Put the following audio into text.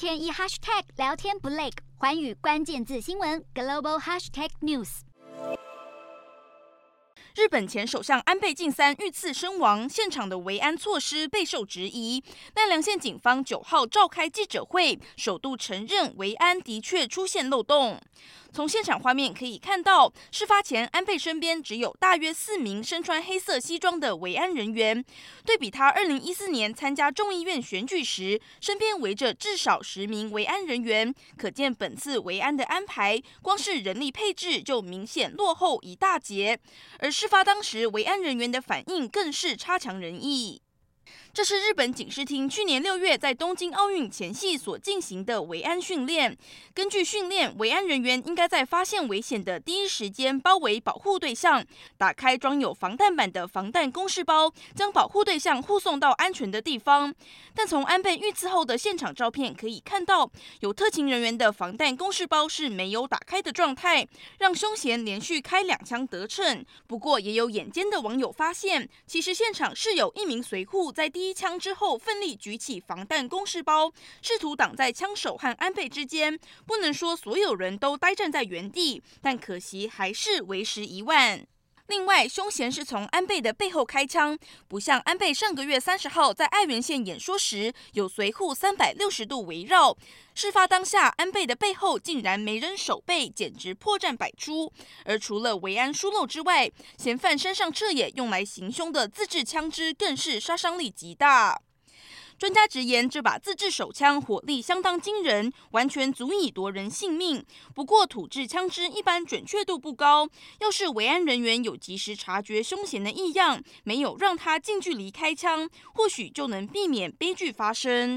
天一 hashtag 聊天不累，环宇关键字新闻 global hashtag news。日本前首相安倍晋三遇刺身亡，现场的维安措施备受质疑。奈良县警方九号召开记者会，首度承认维安的确出现漏洞。从现场画面可以看到，事发前安倍身边只有大约四名身穿黑色西装的维安人员，对比他二零一四年参加众议院选举时，身边围着至少十名维安人员，可见本次维安的安排，光是人力配置就明显落后一大截。而事发当时，维安人员的反应更是差强人意。这是日本警视厅去年六月在东京奥运前夕所进行的维安训练。根据训练，维安人员应该在发现危险的第一时间包围保护对象，打开装有防弹板的防弹公事包，将保护对象护送到安全的地方。但从安倍遇刺后的现场照片可以看到，有特勤人员的防弹公事包是没有打开的状态，让凶嫌连续开两枪得逞。不过，也有眼尖的网友发现，其实现场是有一名随护在第。一枪之后，奋力举起防弹公事包，试图挡在枪手和安倍之间。不能说所有人都呆站在原地，但可惜还是为时已晚。另外，凶嫌是从安倍的背后开枪，不像安倍上个月三十号在爱媛县演说时有随护三百六十度围绕。事发当下，安倍的背后竟然没人守备，简直破绽百出。而除了维安疏漏之外，嫌犯身上彻夜用来行凶的自制枪支更是杀伤力极大。专家直言，这把自制手枪火力相当惊人，完全足以夺人性命。不过，土制枪支一般准确度不高，要是维安人员有及时察觉凶险的异样，没有让他近距离开枪，或许就能避免悲剧发生。